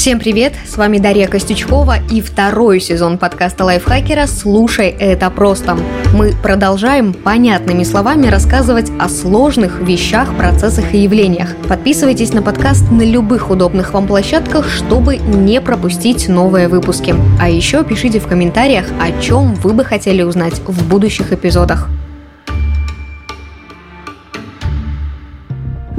Всем привет, с вами Дарья Костючкова и второй сезон подкаста лайфхакера «Слушай, это просто». Мы продолжаем понятными словами рассказывать о сложных вещах, процессах и явлениях. Подписывайтесь на подкаст на любых удобных вам площадках, чтобы не пропустить новые выпуски. А еще пишите в комментариях, о чем вы бы хотели узнать в будущих эпизодах.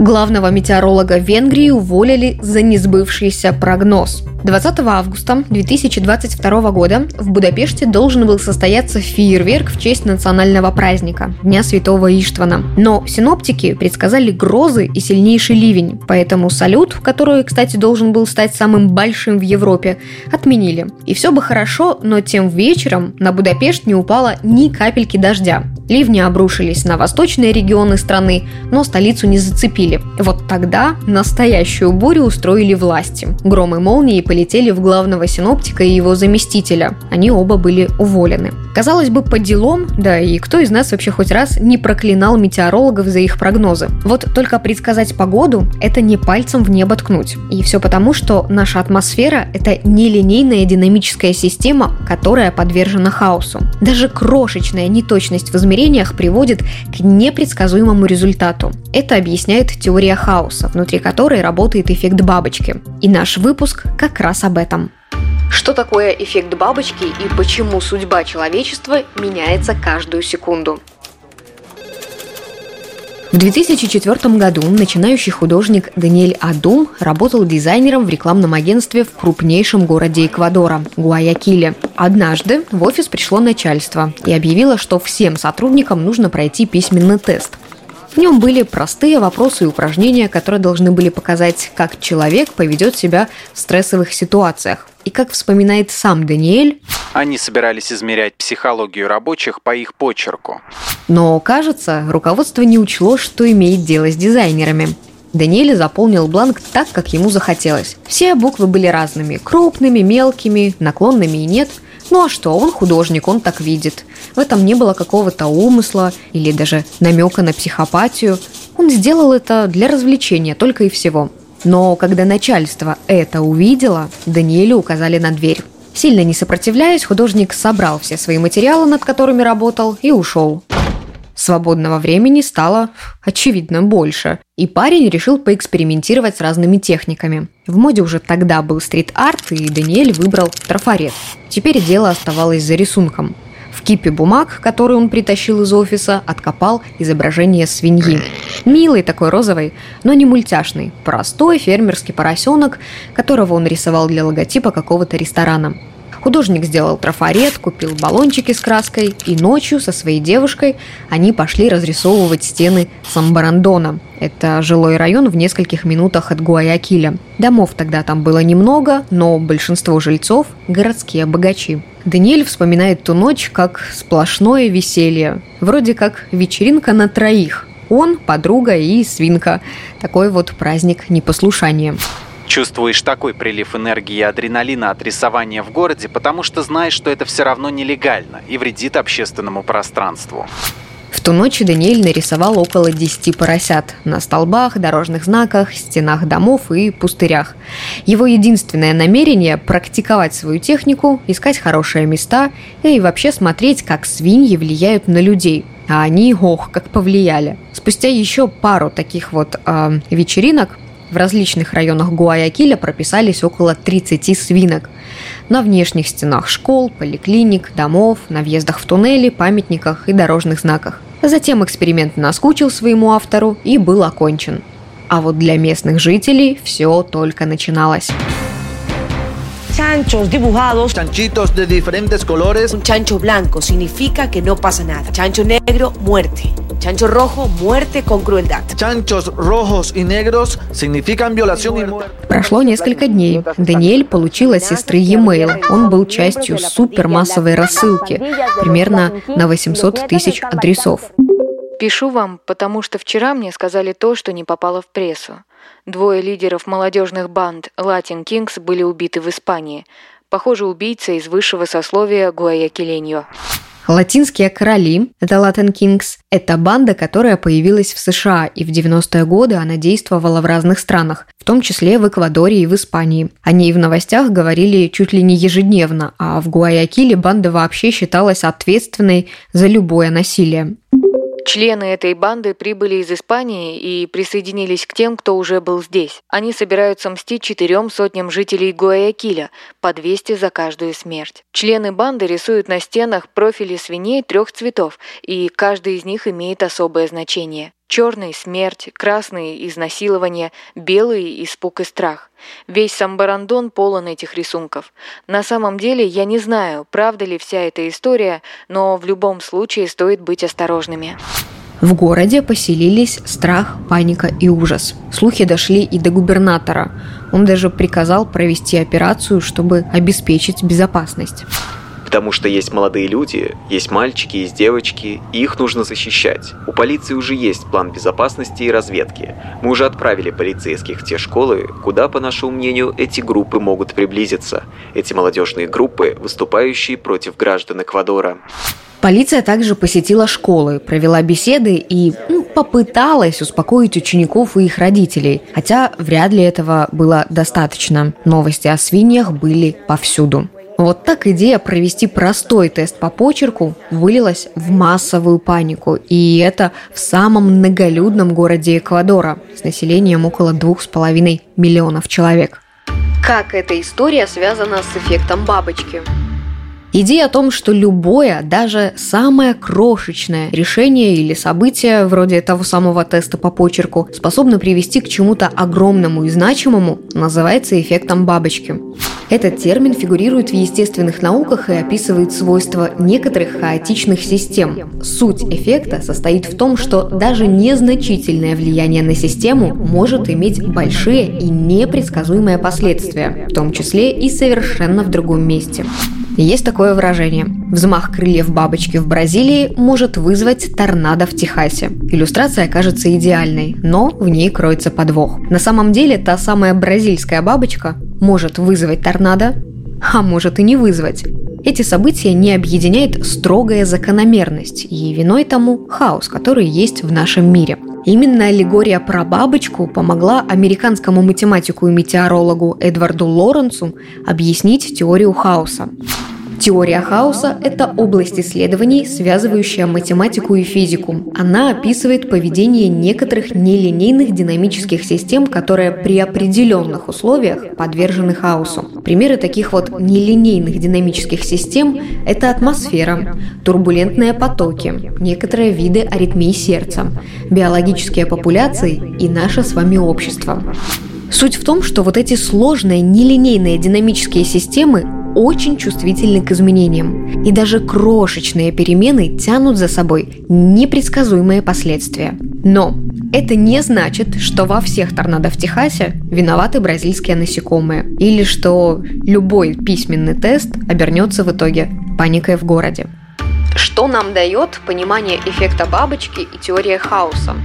Главного метеоролога Венгрии уволили за несбывшийся прогноз. 20 августа 2022 года в Будапеште должен был состояться фейерверк в честь национального праздника – Дня Святого Иштвана. Но синоптики предсказали грозы и сильнейший ливень, поэтому салют, который, кстати, должен был стать самым большим в Европе, отменили. И все бы хорошо, но тем вечером на Будапешт не упало ни капельки дождя. Ливни обрушились на восточные регионы страны, но столицу не зацепили. Вот тогда настоящую бурю устроили власти. Громы молнии полетели в главного синоптика и его заместителя. Они оба были уволены. Казалось бы, по делам, да и кто из нас вообще хоть раз не проклинал метеорологов за их прогнозы. Вот только предсказать погоду – это не пальцем в небо ткнуть. И все потому, что наша атмосфера – это нелинейная динамическая система, которая подвержена хаосу. Даже крошечная неточность в измерениях приводит к непредсказуемому результату. Это объясняет теория хаоса, внутри которой работает эффект бабочки. И наш выпуск как раз об этом. Что такое эффект бабочки и почему судьба человечества меняется каждую секунду? В 2004 году начинающий художник Даниэль Адум работал дизайнером в рекламном агентстве в крупнейшем городе Эквадора – Гуаякиле. Однажды в офис пришло начальство и объявило, что всем сотрудникам нужно пройти письменный тест. В нем были простые вопросы и упражнения, которые должны были показать, как человек поведет себя в стрессовых ситуациях. И как вспоминает сам Даниэль, они собирались измерять психологию рабочих по их почерку. Но, кажется, руководство не учло, что имеет дело с дизайнерами. Даниэль заполнил бланк так, как ему захотелось. Все буквы были разными – крупными, мелкими, наклонными и нет – ну а что, он художник, он так видит. В этом не было какого-то умысла или даже намека на психопатию. Он сделал это для развлечения только и всего. Но когда начальство это увидело, Даниэлю указали на дверь. Сильно не сопротивляясь, художник собрал все свои материалы, над которыми работал, и ушел. Свободного времени стало, очевидно, больше, и парень решил поэкспериментировать с разными техниками. В моде уже тогда был стрит-арт, и Даниэль выбрал трафарет. Теперь дело оставалось за рисунком. В кипе бумаг, который он притащил из офиса, откопал изображение свиньи. Милый такой розовый, но не мультяшный. Простой фермерский поросенок, которого он рисовал для логотипа какого-то ресторана. Художник сделал трафарет, купил баллончики с краской, и ночью со своей девушкой они пошли разрисовывать стены Самбарандона. Это жилой район в нескольких минутах от Гуаякиля. Домов тогда там было немного, но большинство жильцов – городские богачи. Даниэль вспоминает ту ночь как сплошное веселье. Вроде как вечеринка на троих. Он, подруга и свинка. Такой вот праздник непослушания. Чувствуешь такой прилив энергии и адреналина от рисования в городе, потому что знаешь, что это все равно нелегально и вредит общественному пространству. В ту ночь Даниэль нарисовал около 10 поросят на столбах, дорожных знаках, стенах домов и пустырях. Его единственное намерение – практиковать свою технику, искать хорошие места и вообще смотреть, как свиньи влияют на людей. А они, ох, как повлияли. Спустя еще пару таких вот э, вечеринок в различных районах Гуаякиля прописались около 30 свинок. На внешних стенах школ, поликлиник, домов, на въездах в туннели, памятниках и дорожных знаках. Затем эксперимент наскучил своему автору и был окончен. А вот для местных жителей все только начиналось. Chanchos dibujados. Chanchitos de diferentes colores. Un chancho blanco significa que no pasa nada. Chancho negro, muerte. Chancho rojo, muerte con crueldad. Chanchos rojos y negros significan violación y muerte. Прошло несколько дней. Даниэль получил от сестры e-mail. Он был частью супермассовой рассылки, примерно на 800 тысяч адресов. Пишу вам, потому что вчера мне сказали то, что не попало в прессу. Двое лидеров молодежных банд Latin Kings были убиты в Испании. Похоже, убийца из высшего сословия Гуаякиленьо. Латинские короли, это Latin Kings, это банда, которая появилась в США, и в 90-е годы она действовала в разных странах, в том числе в Эквадоре и в Испании. О ней в новостях говорили чуть ли не ежедневно, а в Гуаякиле банда вообще считалась ответственной за любое насилие. Члены этой банды прибыли из Испании и присоединились к тем, кто уже был здесь. Они собираются мстить четырем сотням жителей Гуаякиля, по 200 за каждую смерть. Члены банды рисуют на стенах профили свиней трех цветов, и каждый из них имеет особое значение. Черный – смерть, красный – изнасилование, белый – испуг и страх. Весь Самбарандон полон этих рисунков. На самом деле я не знаю, правда ли вся эта история, но в любом случае стоит быть осторожными. В городе поселились страх, паника и ужас. Слухи дошли и до губернатора. Он даже приказал провести операцию, чтобы обеспечить безопасность потому что есть молодые люди, есть мальчики, есть девочки, и их нужно защищать. У полиции уже есть план безопасности и разведки. Мы уже отправили полицейских в те школы, куда, по нашему мнению, эти группы могут приблизиться. Эти молодежные группы, выступающие против граждан Эквадора. Полиция также посетила школы, провела беседы и ну, попыталась успокоить учеников и их родителей, хотя вряд ли этого было достаточно. Новости о свиньях были повсюду. Вот так идея провести простой тест по почерку вылилась в массовую панику. И это в самом многолюдном городе Эквадора с населением около двух с половиной миллионов человек. Как эта история связана с эффектом бабочки? Идея о том, что любое, даже самое крошечное решение или событие, вроде того самого теста по почерку, способно привести к чему-то огромному и значимому, называется эффектом бабочки. Этот термин фигурирует в естественных науках и описывает свойства некоторых хаотичных систем. Суть эффекта состоит в том, что даже незначительное влияние на систему может иметь большие и непредсказуемые последствия, в том числе и совершенно в другом месте. Есть такое выражение. Взмах крыльев бабочки в Бразилии может вызвать торнадо в Техасе. Иллюстрация кажется идеальной, но в ней кроется подвох. На самом деле та самая бразильская бабочка может вызвать торнадо, а может и не вызвать. Эти события не объединяет строгая закономерность, и виной тому хаос, который есть в нашем мире. Именно аллегория про бабочку помогла американскому математику и метеорологу Эдварду Лоренсу объяснить теорию хаоса. Теория хаоса – это область исследований, связывающая математику и физику. Она описывает поведение некоторых нелинейных динамических систем, которые при определенных условиях подвержены хаосу. Примеры таких вот нелинейных динамических систем – это атмосфера, турбулентные потоки, некоторые виды аритмии сердца, биологические популяции и наше с вами общество. Суть в том, что вот эти сложные нелинейные динамические системы очень чувствительны к изменениям, и даже крошечные перемены тянут за собой непредсказуемые последствия. Но это не значит, что во всех торнадо в Техасе виноваты бразильские насекомые, или что любой письменный тест обернется в итоге паникой в городе. Что нам дает понимание эффекта бабочки и теория хаоса?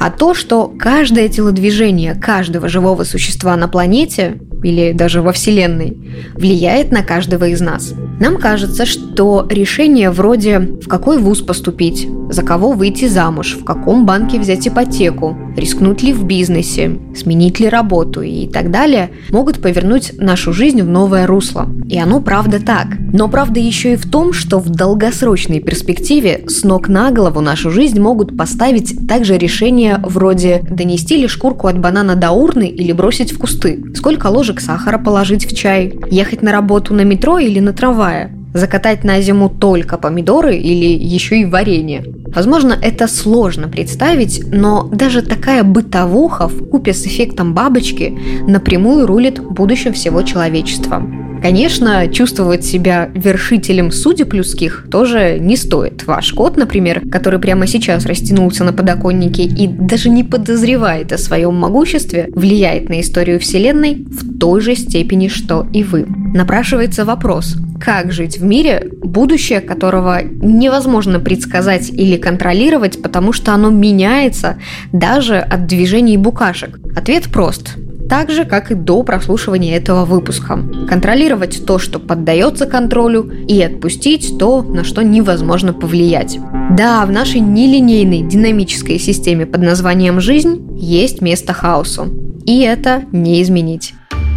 А то, что каждое телодвижение каждого живого существа на планете или даже во Вселенной, влияет на каждого из нас. Нам кажется, что решение вроде «в какой вуз поступить?», «за кого выйти замуж?», «в каком банке взять ипотеку?», «рискнуть ли в бизнесе?», «сменить ли работу?» и так далее могут повернуть нашу жизнь в новое русло. И оно правда так. Но правда еще и в том, что в долгосрочной перспективе с ног на голову нашу жизнь могут поставить также решения вроде «донести ли шкурку от банана до урны или бросить в кусты?», «сколько ложек сахара положить в чай, ехать на работу на метро или на трамвае, закатать на зиму только помидоры или еще и варенье. Возможно, это сложно представить, но даже такая бытовуха в купе с эффектом бабочки напрямую рулит будущим всего человечества. Конечно, чувствовать себя вершителем судеб людских тоже не стоит. Ваш кот, например, который прямо сейчас растянулся на подоконнике и даже не подозревает о своем могуществе, влияет на историю Вселенной в той же степени, что и вы. Напрашивается вопрос, как жить в мире, будущее которого невозможно предсказать или контролировать, потому что оно меняется даже от движений букашек? Ответ прост так же, как и до прослушивания этого выпуска. Контролировать то, что поддается контролю, и отпустить то, на что невозможно повлиять. Да, в нашей нелинейной динамической системе под названием «жизнь» есть место хаосу. И это не изменить.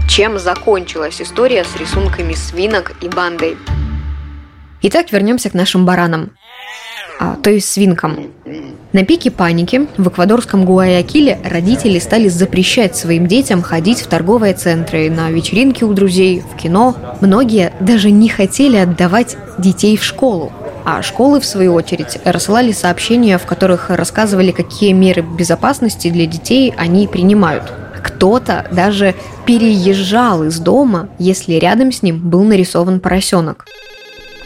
Чем закончилась история с рисунками свинок и бандой? Итак, вернемся к нашим баранам а, то есть свинкам. На пике паники в эквадорском Гуаякиле родители стали запрещать своим детям ходить в торговые центры, на вечеринки у друзей, в кино. Многие даже не хотели отдавать детей в школу. А школы, в свою очередь, рассылали сообщения, в которых рассказывали, какие меры безопасности для детей они принимают. Кто-то даже переезжал из дома, если рядом с ним был нарисован поросенок.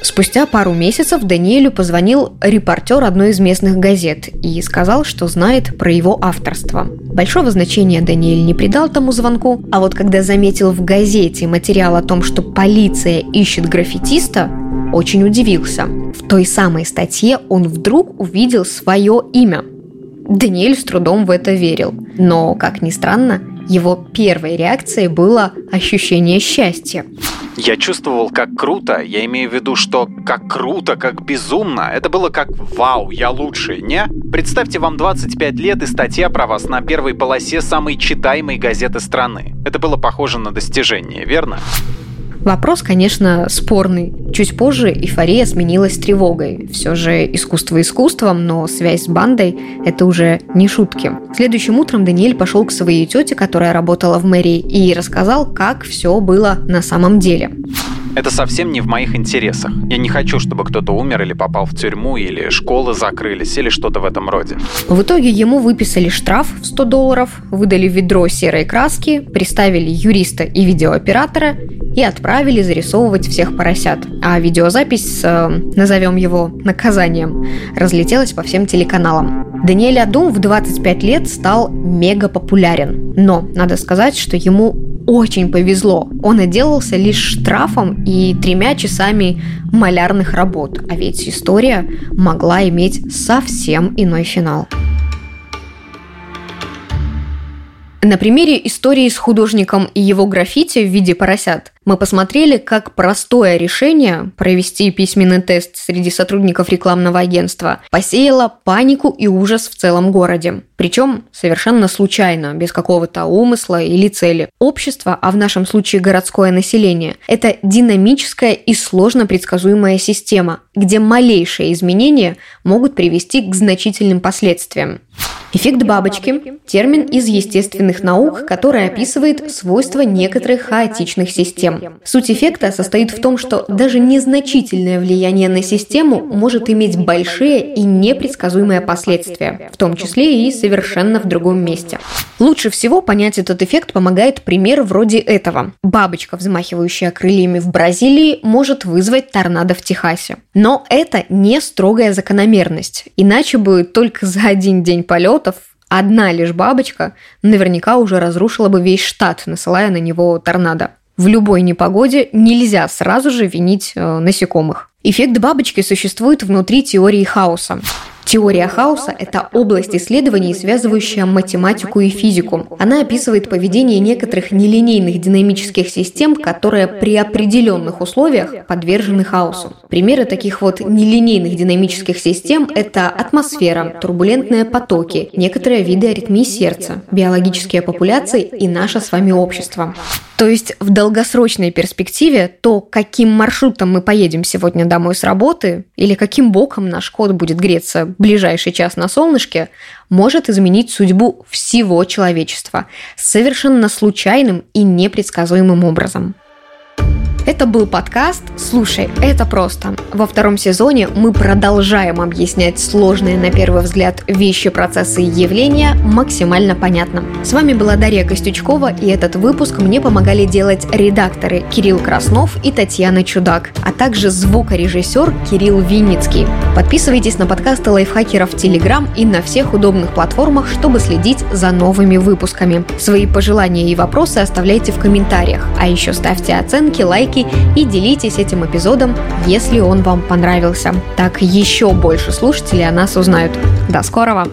Спустя пару месяцев Даниэлю позвонил репортер одной из местных газет и сказал, что знает про его авторство. Большого значения Даниэль не придал тому звонку, а вот когда заметил в газете материал о том, что полиция ищет граффитиста, очень удивился. В той самой статье он вдруг увидел свое имя. Даниэль с трудом в это верил. Но, как ни странно, его первой реакцией было ощущение счастья. Я чувствовал, как круто. Я имею в виду, что как круто, как безумно. Это было как «Вау, я лучший», не? Представьте, вам 25 лет и статья про вас на первой полосе самой читаемой газеты страны. Это было похоже на достижение, верно? Вопрос, конечно, спорный. Чуть позже эйфория сменилась тревогой. Все же искусство искусством, но связь с бандой – это уже не шутки. Следующим утром Даниэль пошел к своей тете, которая работала в мэрии, и рассказал, как все было на самом деле. Это совсем не в моих интересах. Я не хочу, чтобы кто-то умер или попал в тюрьму, или школы закрылись, или что-то в этом роде. В итоге ему выписали штраф в 100 долларов, выдали ведро серой краски, приставили юриста и видеооператора и отправили зарисовывать всех поросят. А видеозапись с, э, назовем его, наказанием, разлетелась по всем телеканалам. Даниэль Адум в 25 лет стал мега популярен. Но надо сказать, что ему очень повезло. Он отделался лишь штрафом и тремя часами малярных работ. А ведь история могла иметь совсем иной финал. На примере истории с художником и его граффити в виде поросят мы посмотрели, как простое решение провести письменный тест среди сотрудников рекламного агентства посеяло панику и ужас в целом городе. Причем совершенно случайно, без какого-то умысла или цели. Общество, а в нашем случае городское население, это динамическая и сложно предсказуемая система, где малейшие изменения могут привести к значительным последствиям. Эффект бабочки – термин из естественных наук, который описывает свойства некоторых хаотичных систем. Суть эффекта состоит в том, что даже незначительное влияние на систему может иметь большие и непредсказуемые последствия, в том числе и совершенно в другом месте. Лучше всего понять этот эффект помогает пример вроде этого. Бабочка, взмахивающая крыльями в Бразилии, может вызвать торнадо в Техасе. Но это не строгая закономерность, иначе бы только за один день полетов одна лишь бабочка наверняка уже разрушила бы весь штат, насылая на него торнадо. В любой непогоде нельзя сразу же винить э, насекомых. Эффект бабочки существует внутри теории хаоса. Теория хаоса – это область исследований, связывающая математику и физику. Она описывает поведение некоторых нелинейных динамических систем, которые при определенных условиях подвержены хаосу. Примеры таких вот нелинейных динамических систем – это атмосфера, турбулентные потоки, некоторые виды аритмии сердца, биологические популяции и наше с вами общество. То есть в долгосрочной перспективе то, каким маршрутом мы поедем сегодня домой с работы или каким боком наш кот будет греться ближайший час на солнышке, может изменить судьбу всего человечества совершенно случайным и непредсказуемым образом. Это был подкаст «Слушай, это просто». Во втором сезоне мы продолжаем объяснять сложные на первый взгляд вещи, процессы и явления максимально понятно. С вами была Дарья Костючкова, и этот выпуск мне помогали делать редакторы Кирилл Краснов и Татьяна Чудак, а также звукорежиссер Кирилл Винницкий. Подписывайтесь на подкасты лайфхакеров в Телеграм и на всех удобных платформах, чтобы следить за новыми выпусками. Свои пожелания и вопросы оставляйте в комментариях, а еще ставьте оценки, лайки лайки и делитесь этим эпизодом, если он вам понравился. Так еще больше слушателей о нас узнают. До скорого!